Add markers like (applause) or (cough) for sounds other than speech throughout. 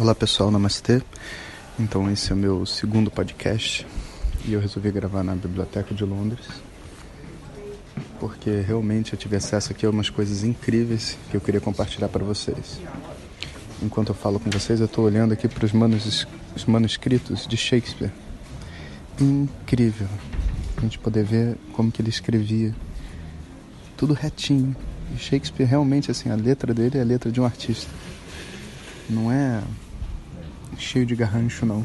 Olá pessoal, namastê. Então esse é o meu segundo podcast e eu resolvi gravar na Biblioteca de Londres porque realmente eu tive acesso aqui a umas coisas incríveis que eu queria compartilhar para vocês. Enquanto eu falo com vocês, eu estou olhando aqui para os manus, os manuscritos de Shakespeare. Incrível. A gente poder ver como que ele escrevia. Tudo retinho. E Shakespeare realmente assim, a letra dele é a letra de um artista. Não é cheio de garrancho, não.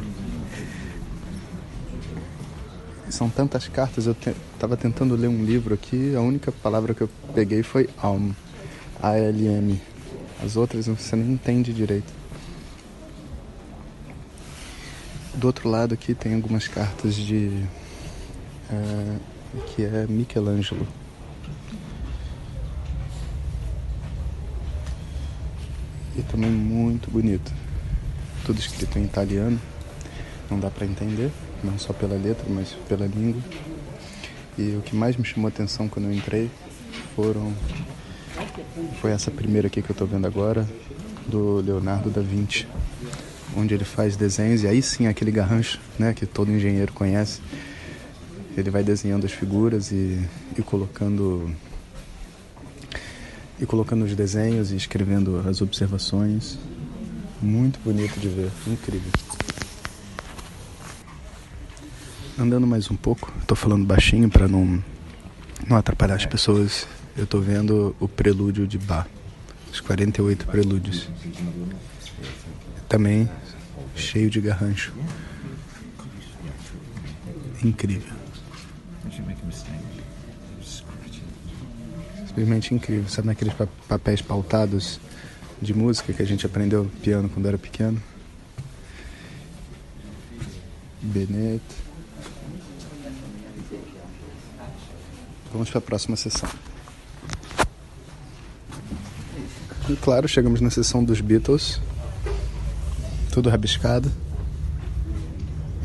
São tantas cartas, eu estava te, tentando ler um livro aqui, a única palavra que eu peguei foi alm, A-L-M. As outras você não entende direito. Do outro lado aqui tem algumas cartas de. Uh, que é Michelangelo. E também muito bonito tudo escrito em italiano, não dá para entender, não só pela letra, mas pela língua. E o que mais me chamou a atenção quando eu entrei foram foi essa primeira aqui que eu estou vendo agora, do Leonardo da Vinci, onde ele faz desenhos e aí sim aquele garrancho, né, que todo engenheiro conhece. Ele vai desenhando as figuras e, e colocando e colocando os desenhos e escrevendo as observações. Muito bonito de ver, incrível. Andando mais um pouco, estou falando baixinho para não, não atrapalhar as pessoas. Eu estou vendo o prelúdio de Bach, os 48 prelúdios. Também cheio de garrancho. Incrível. Simplesmente incrível. Sabe naqueles papéis pautados de música que a gente aprendeu piano quando era pequeno. Benet. Vamos para a próxima sessão. E claro, chegamos na sessão dos Beatles. Tudo rabiscado.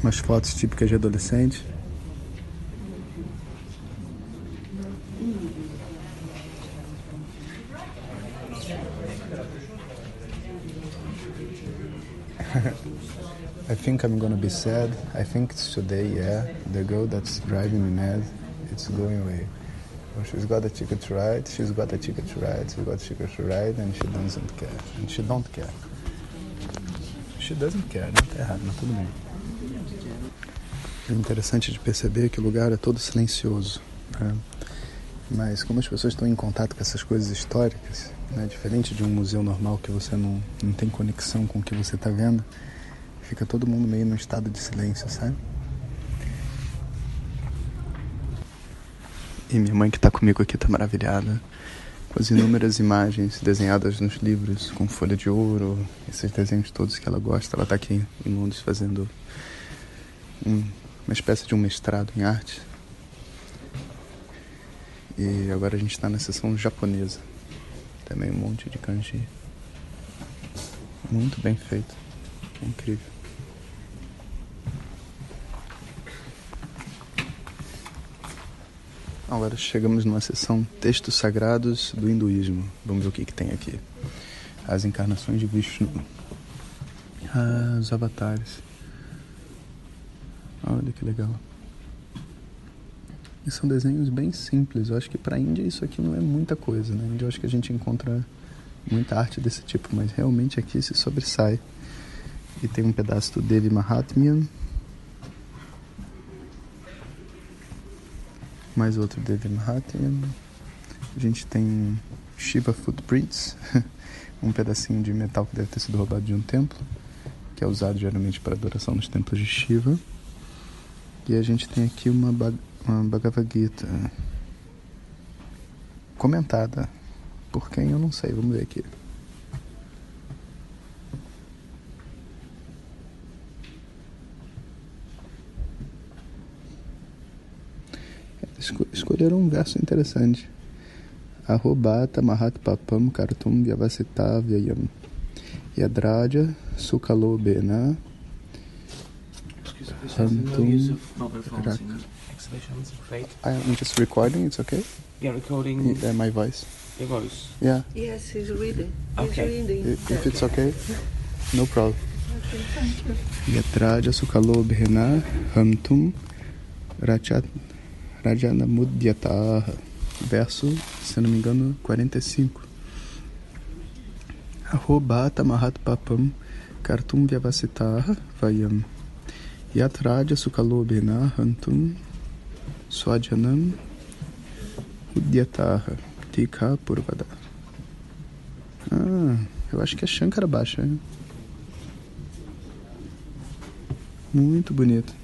Umas fotos típicas de adolescente. I think I'm gonna be sad. I think it's today, yeah. The girl that's driving me mad, it's going away. Well, she's got a ticket to ride, she's got a ticket to ride, she's got a ticket to ride, and she doesn't care. And she don't care. She doesn't care, não tá errado, mas tudo bem. É interessante de perceber que o lugar é todo silencioso. Né? Mas como as pessoas estão em contato com essas coisas históricas, né? diferente de um museu normal que você não, não tem conexão com o que você está vendo, Fica todo mundo meio no estado de silêncio, sabe? E minha mãe que está comigo aqui está maravilhada com as inúmeras imagens desenhadas nos livros com folha de ouro, esses desenhos todos que ela gosta. Ela está aqui em Londres fazendo um, uma espécie de um mestrado em arte. E agora a gente está na sessão japonesa. Também um monte de kanji. Muito bem feito. incrível. Agora chegamos numa sessão Textos Sagrados do Hinduísmo. Vamos ver o que, que tem aqui. As encarnações de Vishnu. Ah, os avatares. Olha que legal. E são desenhos bem simples. Eu acho que para a Índia isso aqui não é muita coisa. Na né? Índia eu acho que a gente encontra muita arte desse tipo, mas realmente aqui se sobressai. E tem um pedaço do Devi Mahatmya mais outro Devi Mahatma. A gente tem Shiva Footprints, (laughs) um pedacinho de metal que deve ter sido roubado de um templo, que é usado geralmente para adoração nos templos de Shiva. E a gente tem aqui uma, uma Bhagavad Gita comentada. Por quem eu não sei, vamos ver aqui. Escolheram um verso interessante. Arrobata Mahatpapam Kartum Vyavasita Vyayam Yadraja Sukalo Bena Hantum I'm just recording, it's okay? Yeah, recording. Yeah, my voice. Your voice? Yeah. Yes, he's reading. Okay. He's reading. If it's okay, no problem. Yatraja Sukalobhena Hamtum Rajanamudyataha. Verso, se não me engano, 45. Arrobata Mahatpapam Kartum Vyavasitaha Vayam. Yatraja Sukalobhena Hantum Swajanam Udyataha Tika Purvada. Ah, eu acho que é Shankara Baixa. Muito bonito.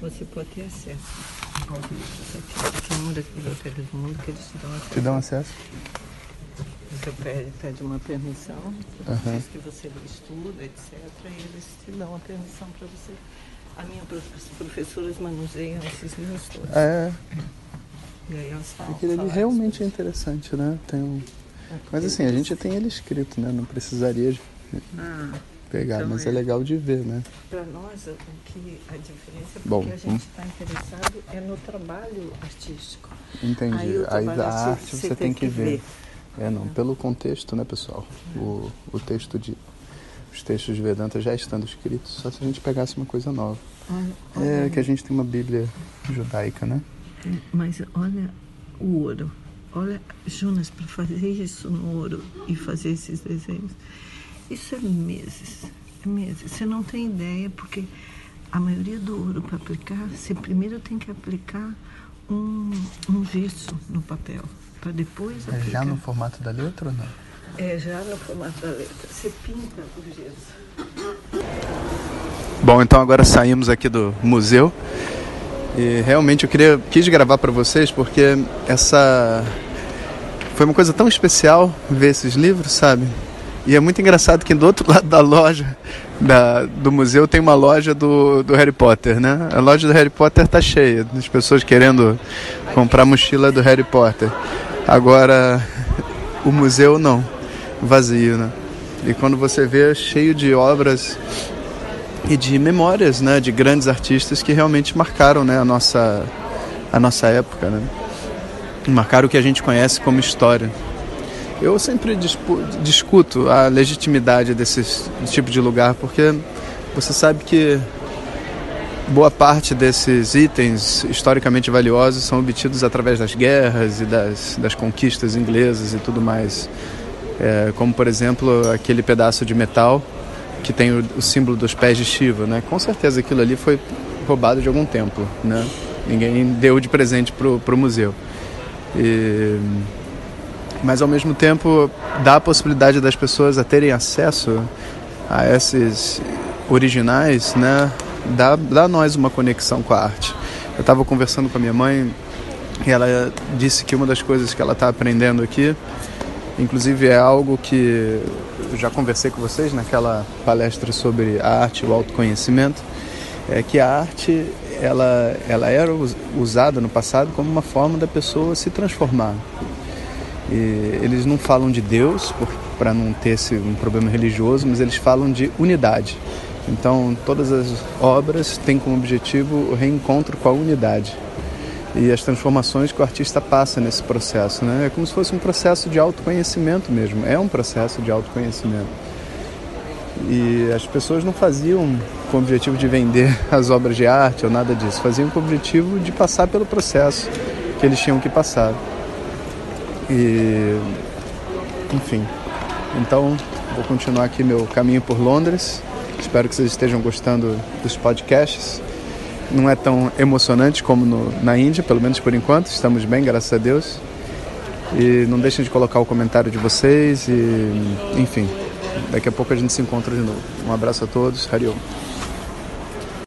Você pode ter acesso. Aqui, é um daqueles hotéis do mundo que eles te dão acesso. Te dão acesso? Você pede, pede uma permissão, Aham. diz que você estuda, etc. E eles te dão a permissão para você. A minha prof- as professoras manuseiam esses livros todos. É, E aí elas falam. aquele ali realmente é interessante, né? Tem um... coisas. Mas assim, a gente tem ele escrito, né? Não precisaria de Ah, pegar, Então mas é. é legal de ver, né? para nós, o que a diferença é porque Bom, a gente está interessado é no trabalho artístico. Entendi. Aí Aí a arte você tem que ver. É, Uhum. não, pelo contexto, né, pessoal? O, o texto de. Os textos de Vedanta já estando escritos, só se a gente pegasse uma coisa nova. Olha, É olha, que a gente tem uma Bíblia judaica, né? Mas olha o ouro. Olha, Jonas, para fazer isso no ouro e fazer esses desenhos, isso é meses. É meses. Você não tem ideia, porque a maioria do ouro para aplicar, você primeiro tem que aplicar um, um gesso no papel, para depois É aplicar. já no formato da letra ou não? É, já no formato da letra. Você pinta o gesso. Bom, então agora saímos aqui do museu e realmente eu queria quis gravar para vocês porque essa foi uma coisa tão especial ver esses livros, sabe? E é muito engraçado que do outro (laughs) lado da loja da, do museu tem uma loja do, do Harry Potter, né? A loja do Harry Potter tá cheia, das pessoas querendo comprar mochila do Harry Potter. Agora o museu não, vazio, né? E quando você vê cheio de obras e de memórias, né, de grandes artistas que realmente marcaram, né, a nossa a nossa época, né? Marcaram o que a gente conhece como história. Eu sempre discuto a legitimidade desse tipo de lugar porque você sabe que boa parte desses itens historicamente valiosos são obtidos através das guerras e das, das conquistas inglesas e tudo mais. É, como, por exemplo, aquele pedaço de metal que tem o, o símbolo dos pés de Shiva, né? Com certeza aquilo ali foi roubado de algum templo, né? Ninguém deu de presente pro, pro museu. E, mas ao mesmo tempo dá a possibilidade das pessoas a terem acesso a esses originais, né? Dá, dá a nós uma conexão com a arte. Eu estava conversando com a minha mãe e ela disse que uma das coisas que ela está aprendendo aqui, inclusive é algo que eu já conversei com vocês naquela palestra sobre a arte e o autoconhecimento, é que a arte ela, ela era us- usada no passado como uma forma da pessoa se transformar. E eles não falam de Deus para não ter esse, um problema religioso, mas eles falam de unidade. Então, todas as obras têm como objetivo o reencontro com a unidade e as transformações que o artista passa nesse processo. Né? É como se fosse um processo de autoconhecimento mesmo, é um processo de autoconhecimento. E as pessoas não faziam com o objetivo de vender (laughs) as obras de arte ou nada disso, faziam com o objetivo de passar pelo processo que eles tinham que passar. E, enfim, então vou continuar aqui meu caminho por Londres. Espero que vocês estejam gostando dos podcasts. Não é tão emocionante como no, na Índia, pelo menos por enquanto. Estamos bem, graças a Deus. E não deixem de colocar o comentário de vocês e, enfim, daqui a pouco a gente se encontra de novo. Um abraço a todos. Hariom.